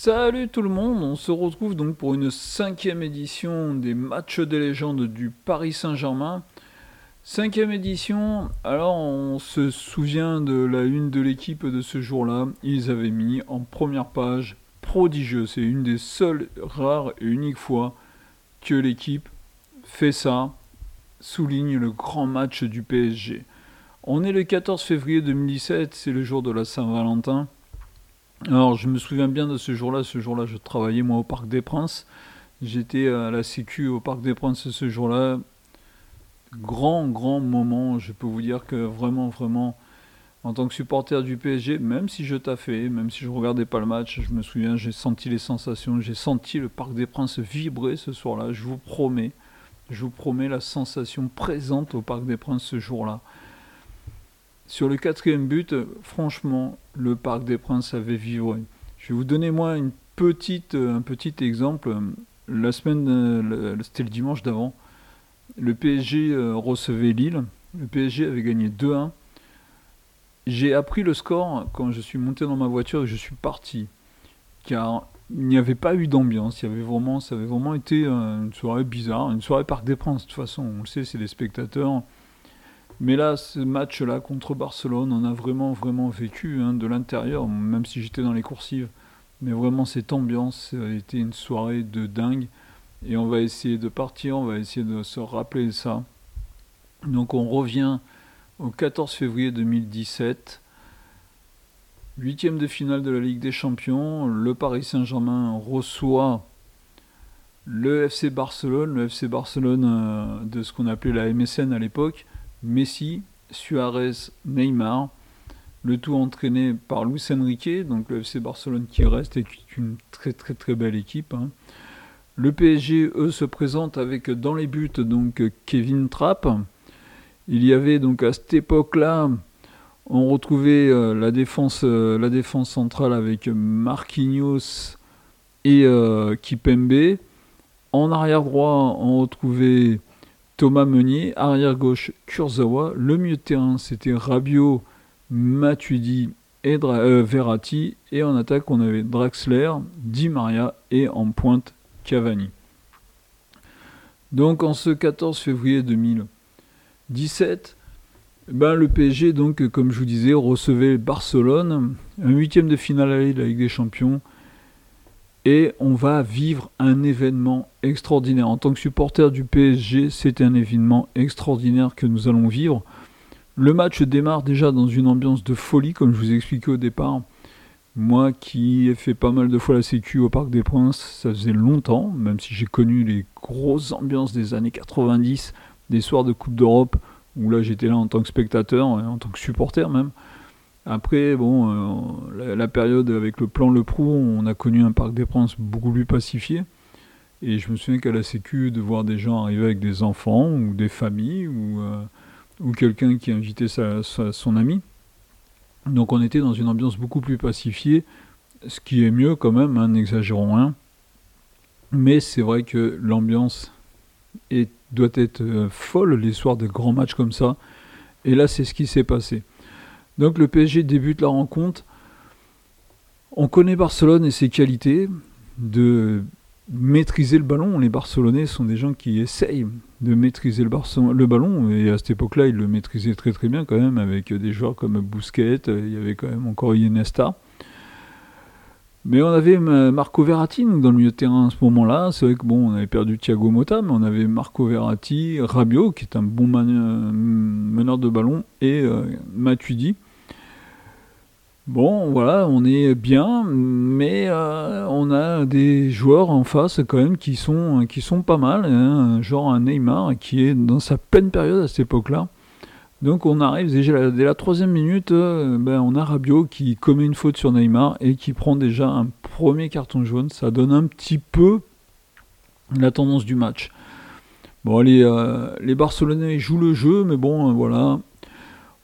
Salut tout le monde, on se retrouve donc pour une cinquième édition des matchs des légendes du Paris Saint-Germain. Cinquième édition, alors on se souvient de la une de l'équipe de ce jour-là, ils avaient mis en première page prodigieux, c'est une des seules rares et uniques fois que l'équipe fait ça, souligne le grand match du PSG. On est le 14 février 2017, c'est le jour de la Saint-Valentin. Alors je me souviens bien de ce jour-là, ce jour-là je travaillais moi au Parc des Princes. J'étais à la Sécu au Parc des Princes ce jour-là. Grand, grand moment. Je peux vous dire que vraiment, vraiment, en tant que supporter du PSG, même si je taffais, même si je regardais pas le match, je me souviens, j'ai senti les sensations, j'ai senti le Parc des Princes vibrer ce soir-là. Je vous promets, je vous promets la sensation présente au Parc des Princes ce jour-là. Sur le quatrième but, franchement, le Parc des Princes avait vibré. Je vais vous donner moi une petite, un petit exemple. La semaine, c'était le dimanche d'avant, le PSG euh, recevait Lille. Le PSG avait gagné 2-1. J'ai appris le score quand je suis monté dans ma voiture et je suis parti. Car il n'y avait pas eu d'ambiance. Il y avait vraiment, ça avait vraiment été euh, une soirée bizarre, une soirée Parc des Princes. De toute façon, on le sait, c'est des spectateurs. Mais là, ce match-là contre Barcelone, on a vraiment, vraiment vécu hein, de l'intérieur, même si j'étais dans les coursives. Mais vraiment, cette ambiance, ça a été une soirée de dingue. Et on va essayer de partir, on va essayer de se rappeler ça. Donc on revient au 14 février 2017. Huitième de finale de la Ligue des Champions. Le Paris Saint-Germain reçoit le FC Barcelone, le FC Barcelone euh, de ce qu'on appelait la MSN à l'époque. Messi, Suarez, Neymar, le tout entraîné par Luis Enrique, donc le FC Barcelone qui reste et qui est une très très très belle équipe. Hein. Le PSG, eux, se présente avec dans les buts donc Kevin Trapp. Il y avait donc à cette époque-là, on retrouvait euh, la, défense, euh, la centrale avec Marquinhos et euh, Kipembe. En arrière droit, on retrouvait Thomas Meunier, arrière gauche Kurzawa, le milieu de terrain c'était Rabiot, Matuidi et euh, et en attaque on avait Draxler, Di Maria et en pointe Cavani. Donc en ce 14 février 2017, ben, le PSG, donc, comme je vous disais, recevait Barcelone, un huitième de finale à de la Ligue des Champions, et on va vivre un événement extraordinaire. En tant que supporter du PSG, c'est un événement extraordinaire que nous allons vivre. Le match démarre déjà dans une ambiance de folie, comme je vous ai expliqué au départ. Moi qui ai fait pas mal de fois la sécu au Parc des Princes, ça faisait longtemps, même si j'ai connu les grosses ambiances des années 90, des soirs de Coupe d'Europe, où là j'étais là en tant que spectateur, en tant que supporter même. Après, bon, euh, la, période avec le plan Le Prou, on a connu un Parc des Princes beaucoup plus pacifié. Et je me souviens qu'à la Sécu, de voir des gens arriver avec des enfants ou des familles ou, euh, ou quelqu'un qui invitait sa, son ami. Donc on était dans une ambiance beaucoup plus pacifiée, ce qui est mieux quand même, hein, n'exagérons rien. Mais c'est vrai que l'ambiance doit être euh, folle les soirs de grands matchs comme ça. Et là, c'est ce qui s'est passé. Donc le PSG débute la rencontre. On connaît Barcelone et ses qualités de maîtriser le ballon. Les Barcelonais sont des gens qui essayent de maîtriser le, ballon. Et à cette époque-là, ils le maîtrisaient très très bien quand même avec des joueurs comme Bousquet. Il y avait quand même encore Iniesta. Mais on avait Marco Verratti dans le milieu de terrain à ce moment-là. C'est vrai que bon, on avait perdu Thiago Motta, mais on avait Marco Verratti, Rabiot, qui est un bon meneur de ballon, et euh, Matuidi. Bon, voilà, on est bien, mais euh, on a des joueurs en face quand même qui sont, qui sont pas mal. Hein, genre un Neymar qui est dans sa peine période à cette époque-là. Donc on arrive déjà dès la troisième minute, euh, ben, on a Rabiot qui commet une faute sur Neymar et qui prend déjà un premier carton jaune. Ça donne un petit peu la tendance du match. Bon, les, euh, les Barcelonais jouent le jeu, mais bon, voilà,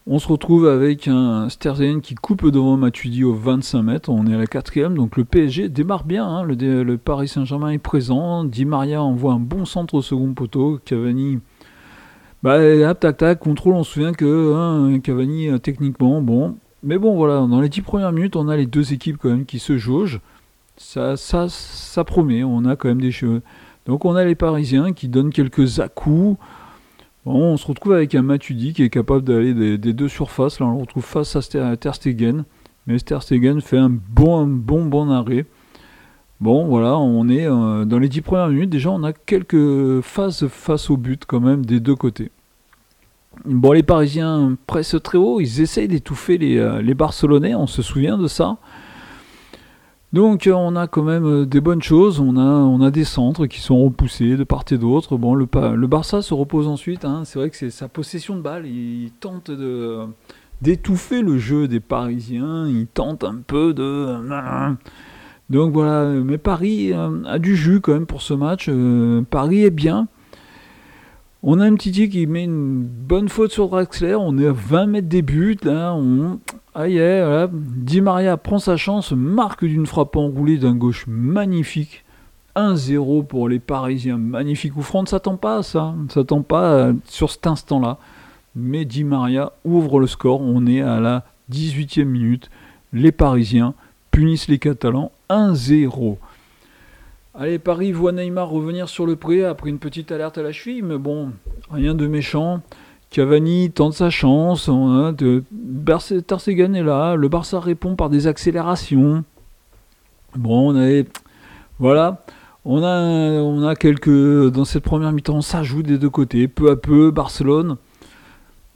on se retrouve avec un Sterzen qui coupe devant Matuidi au 25 mètres. On est à la quatrième, donc le PSG démarre bien. Hein. Le, Paris Saint-Germain est présent. Di Maria envoie un bon centre au second poteau. Cavani, bah, hop, tac, tac, contrôle. On se souvient que hein, Cavani, euh, techniquement, bon. Mais bon, voilà, dans les 10 premières minutes, on a les deux équipes quand même qui se jaugent. Ça, ça, ça promet, on a quand même des cheveux. Donc on a les Parisiens qui donnent quelques à-coups. On se retrouve avec un Matuidi qui est capable d'aller des, deux surfaces. Là, on le retrouve face à Ter Stegen. Mais Ter Stegen fait un bon, bon, bon arrêt. Bon, voilà, on est euh, dans les dix premières minutes. Déjà, on a quelques phases face au but quand même des deux côtés. Bon, les Parisiens pressent très haut. Ils essayent d'étouffer les, euh, les Barcelonais. On se souvient de ça. Donc on a quand même euh, des bonnes choses, on a, des centres qui sont repoussés de part et d'autre. Bon, le, le Barça se repose ensuite, hein. c'est vrai que c'est sa possession de balle, il tente d'étouffer le jeu des Parisiens, il tente un peu de... Donc voilà, mais Paris euh, a du jus quand même pour ce match, euh, Paris est bien. On a un petit qui met une bonne faute sur Draxler, on est à 20 mètres des buts, là, on, voilà. Di Maria prend sa chance, marque d'une frappe enroulée d'un gauche magnifique. 1-0 pour les Parisiens, magnifique. Ou on ne s'attend pas à ça, ne s'attend pas euh, sur cet instant-là. Mais Di Maria ouvre le score, on est à la 18e minute. Les Parisiens punissent les Catalans 1-0. Allez, Paris voit Neymar revenir sur le pré après une petite alerte à la cheville, mais bon, rien de méchant. Cavani tente sa chance, hein, de, est là, le Barça répond par des accélérations. Bon, on a, voilà, on a, on quelques, dans cette première mi-temps, ça joue des deux côtés, peu à peu, Barcelone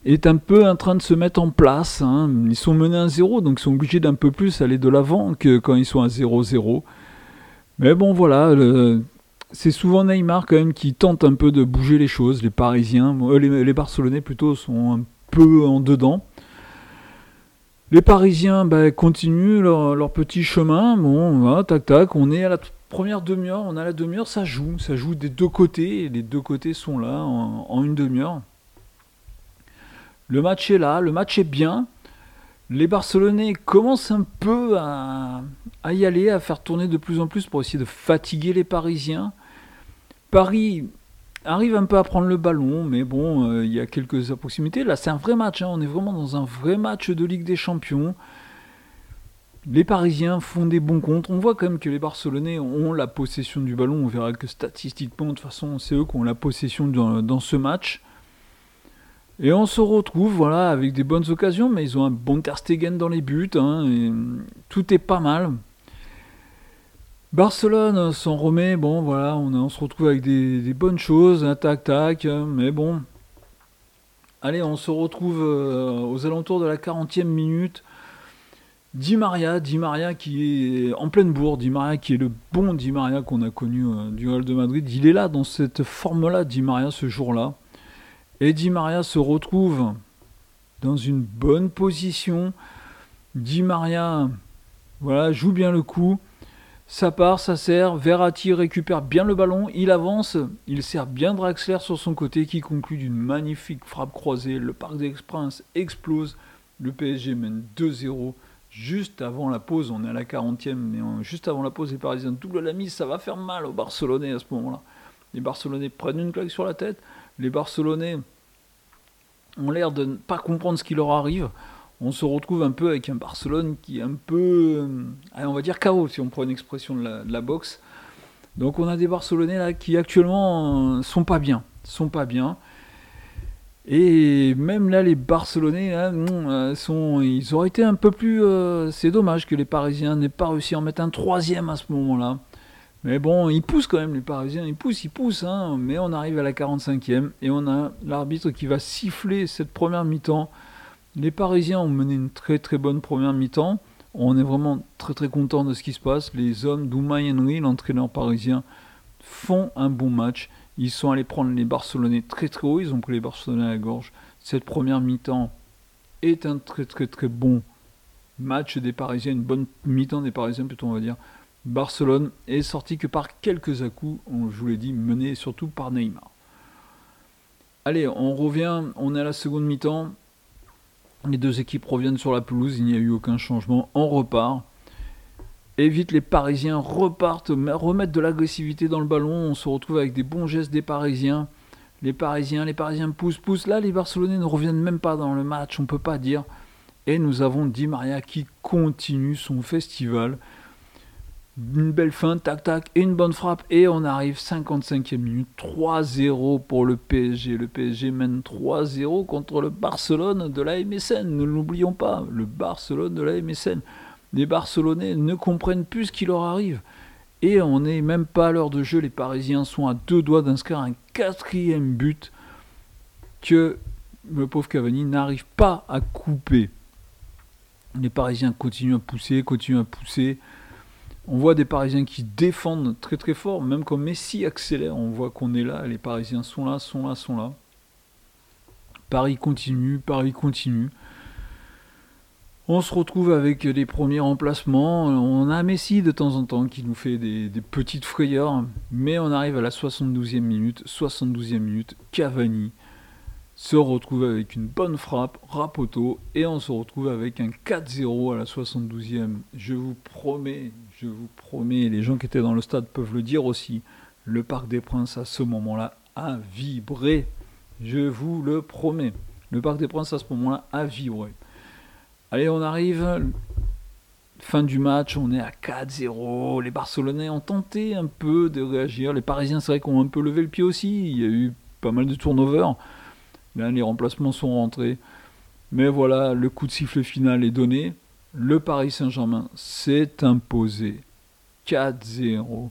est un peu en train de se mettre en place. Hein. Ils sont menés à 0, donc ils sont obligés d'un peu plus aller de l'avant que quand ils sont à 0-0. Mais bon, voilà, c'est souvent Neymar quand même qui tente un peu de bouger les choses. Les Parisiens, euh, les, Barcelonais plutôt, sont un peu en dedans. Les Parisiens bah, continuent leur, petit chemin. Bon, voilà, tac tac, on est à la première demi-heure, on a la demi-heure, ça joue, ça joue des deux côtés. les deux côtés sont là en, une demi-heure. Le match est là, le match est bien. Les Barcelonais commencent un peu à, y aller, à faire tourner de plus en plus pour essayer de fatiguer les Parisiens. Paris arrive un peu à prendre le ballon, mais bon, euh, il y a quelques proximités. Là, c'est un vrai match, hein. on est vraiment dans un vrai match de Ligue des Champions. Les Parisiens font des bons comptes. On voit quand même que les Barcelonais ont la possession du ballon. On verra que statistiquement, de toute façon, c'est eux qui ont la possession dans, ce match. Et on se retrouve voilà, avec des bonnes occasions, mais ils ont un bon Terstegen dans les buts. Hein, tout est pas mal. Barcelone s'en remet, bon voilà, on, se retrouve avec des, bonnes choses, un tac tac, mais bon. Allez, on se retrouve euh, aux alentours de la 40e minute. Di Maria, Di Maria qui est en pleine bourre, Di Maria qui est le bon Di Maria qu'on a connu euh, du Real de Madrid. Il est là dans cette forme-là, Di Maria, ce jour-là. Et Di Maria se retrouve dans une bonne position. Di Maria, voilà, joue bien le coup. Ça part, ça sert. Verratti récupère bien le ballon. Il avance. Il sert bien Draxler sur son côté qui conclut d'une magnifique frappe croisée. Le Parc des Princes explose. Le PSG mène 2-0 juste avant la pause. On est à la 40e, mais juste avant la pause, les Parisiens double la mise. Ça va faire mal aux Barcelonais à ce moment-là. Les Barcelonais prennent une claque sur la tête. Les Barcelonais ont l'air de ne pas comprendre ce qui leur arrive on se retrouve un peu avec un Barcelone qui est un peu, euh, on va dire chaos si on prend une expression de la, boxe. Donc on a des Barcelonais là qui actuellement euh, sont pas bien, sont pas bien. Et même là, les Barcelonais, euh, sont, ils auraient été un peu plus. c'est dommage que les Parisiens n'aient pas réussi à en mettre un troisième à ce moment-là. Mais bon, ils poussent quand même, les Parisiens, ils poussent, ils poussent. Hein. mais on arrive à la 45e et on a l'arbitre qui va siffler cette première mi-temps les Parisiens ont mené une très très bonne première mi-temps. On est vraiment très très content de ce qui se passe. Les hommes d'Oumay Henry, l'entraîneur parisien, font un bon match. Ils sont allés prendre les Barcelonais très très haut. Ils ont pris les Barcelonais à la gorge. Cette première mi-temps est un très très très bon match des Parisiens, une bonne mi-temps des Parisiens plutôt on va dire. Barcelone est sorti que par quelques à-coups, je vous l'ai dit, mené surtout par Neymar. Allez, on revient, on est à la seconde mi-temps. Les deux équipes reviennent sur la pelouse, il n'y a eu aucun changement, on repart. Et vite les Parisiens repartent, remettent de l'agressivité dans le ballon, on se retrouve avec des bons gestes des Parisiens. Les Parisiens, les Parisiens poussent, poussent. Là, les Barcelonais ne reviennent même pas dans le match, on ne peut pas dire. Et nous avons Di Maria qui continue son festival. Une belle fin, tac tac, une bonne frappe, et on arrive 55e minute, 3-0 pour le PSG. Le PSG mène 3-0 contre le Barcelone de la MSN, ne l'oublions pas, le Barcelone de la MSN. Les Barcelonais ne comprennent plus ce qui leur arrive. Et on n'est même pas à l'heure de jeu, les Parisiens sont à deux doigts d'inscrire un quatrième but que le pauvre Cavani n'arrive pas à couper. Les Parisiens continuent à pousser, continuent à pousser. On voit des Parisiens qui défendent très très fort, même quand Messi accélère, on voit qu'on est là, les Parisiens sont là, sont là, sont là. Paris continue, Paris continue. On se retrouve avec les premiers remplacements. On a Messi de temps en temps qui nous fait des, des petites frayeurs, mais on arrive à la 72e minute. 72e minute, Cavani se retrouve avec une bonne frappe, Rapoto, et on se retrouve avec un 4-0 à la 72e. Je vous promets, je vous promets, les gens qui étaient dans le stade peuvent le dire aussi, le Parc des Princes à ce moment-là a vibré. Je vous le promets. Le Parc des Princes à ce moment-là a vibré. Allez, on arrive. Fin du match, on est à 4-0. Les Barcelonais ont tenté un peu de réagir. Les Parisiens, c'est vrai qu'on a un peu levé le pied aussi. Il y a eu pas mal de turnover. Les remplacements sont rentrés. Mais voilà, le coup de sifflet final est donné le Paris Saint-Germain s'est imposé 4-0.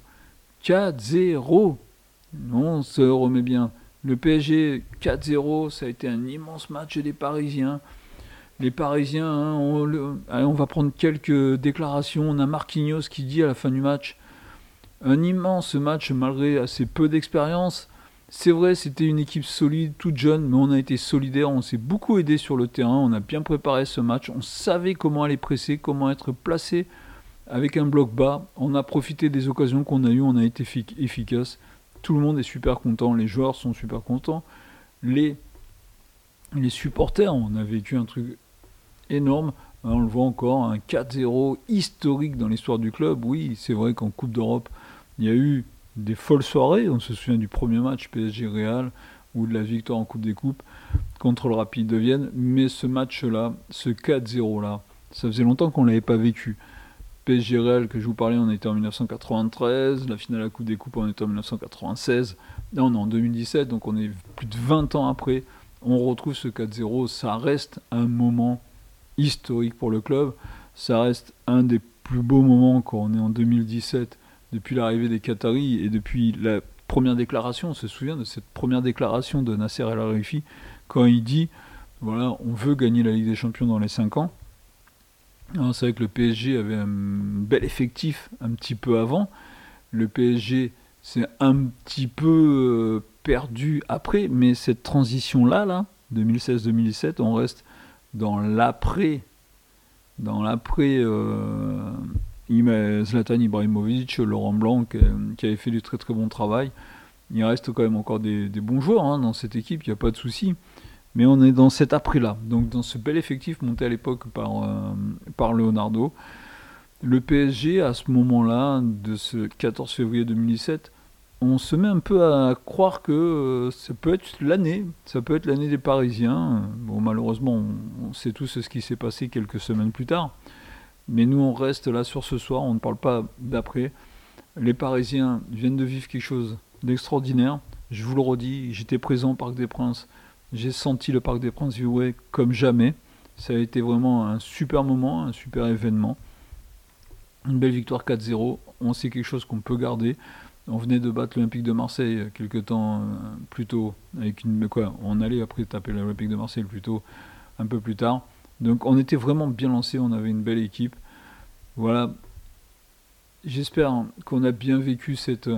4-0 On se remet bien. Le PSG 4-0, ça a été un immense match des Parisiens. Les Parisiens, hein, on, va prendre quelques déclarations. On a Marquinhos qui dit à la fin du match un immense match malgré assez peu d'expérience. C'est vrai, c'était une équipe solide, toute jeune, mais on a été solidaire, on s'est beaucoup aidé sur le terrain, on a bien préparé ce match, on savait comment aller presser, comment être placé avec un bloc bas, on a profité des occasions qu'on a eues, on a été efficace. Tout le monde est super content, les joueurs sont super contents, les, les supporters, on a vécu un truc énorme, on le voit encore, un 4-0 historique dans l'histoire du club. Oui, c'est vrai qu'en Coupe d'Europe, il y a eu des folles soirées. On se souvient du premier match PSG Real ou de la victoire en Coupe des Coupes contre le Rapide de Vienne. Mais ce match-là, ce 4-0-là, ça faisait longtemps qu'on ne l'avait pas vécu. PSG Real, que je vous parlais, on était en 1993. La finale à Coupe des Coupes, on était en 1996. Là, on est en 2017, donc on est plus de 20 ans après. On retrouve ce 4-0. Ça reste un moment historique pour le club. Ça reste un des plus beaux moments quand on est en 2017 depuis l'arrivée des Qataris et depuis la première déclaration, on se souvient de cette première déclaration de Nasser El Arifi quand il dit voilà, on veut gagner la Ligue des Champions dans les 5 ans. C'est vrai que le PSG avait un bel effectif un petit peu avant. Le PSG s'est un petit peu euh, perdu après, mais cette transition-là, là, 2016-2017, on reste dans l'après, dans l'après euh, Zlatan Ibrahimovic, Laurent Blanc, qui avait fait du très très bon travail. Il reste quand même encore des, bons joueurs hein, dans cette équipe, il n'y a pas de souci. Mais on est dans cet après-là, donc dans ce bel effectif monté à l'époque par, euh, Leonardo. Le PSG, à ce moment-là, de ce 14 février 2017, on se met un peu à croire que euh, ça peut être l'année, ça peut être l'année des Parisiens. Bon, malheureusement, on sait tous ce qui s'est passé quelques semaines plus tard. Mais nous, on reste là sur ce soir, on ne parle pas d'après. Les Parisiens viennent de vivre quelque chose d'extraordinaire. Je vous le redis, j'étais présent au Parc des Princes. J'ai senti le Parc des Princes vibrer comme jamais. Ça a été vraiment un super moment, un super événement. Une belle victoire 4-0. On sait quelque chose qu'on peut garder. On venait de battre l'Olympique de Marseille quelques temps euh, plus tôt. On allait après taper l'Olympique de Marseille plutôt un peu plus tard. Donc on était vraiment bien lancé, on avait une belle équipe. Voilà. J'espère qu'on a bien vécu cette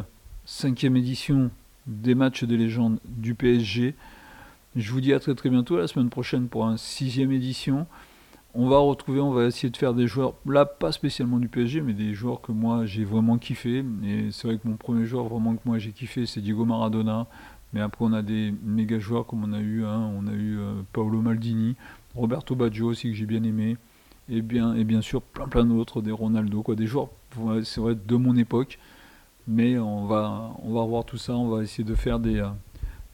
cinquième édition des matchs des légendes du PSG. Je vous dis à très très bientôt, la semaine prochaine pour une sixième édition. On va retrouver, on va essayer de faire des joueurs, là pas spécialement du PSG, mais des joueurs que moi j'ai vraiment kiffé. Et c'est vrai que mon premier joueur vraiment que moi j'ai kiffé, c'est Diego Maradona. Mais après on a des méga joueurs comme on a eu, on a eu euh, Paolo Maldini, Roberto Baggio aussi que j'ai bien aimé, et bien, et bien sûr plein plein d'autres, des Ronaldo, quoi, des joueurs, c'est vrai, de mon époque, mais on va, on va revoir tout ça, on va essayer de faire des, euh,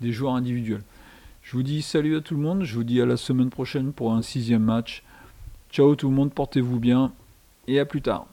des joueurs individuels. Je vous dis salut à tout le monde, je vous dis à la semaine prochaine pour un sixième match. Ciao tout le monde, portez-vous bien, et à plus tard.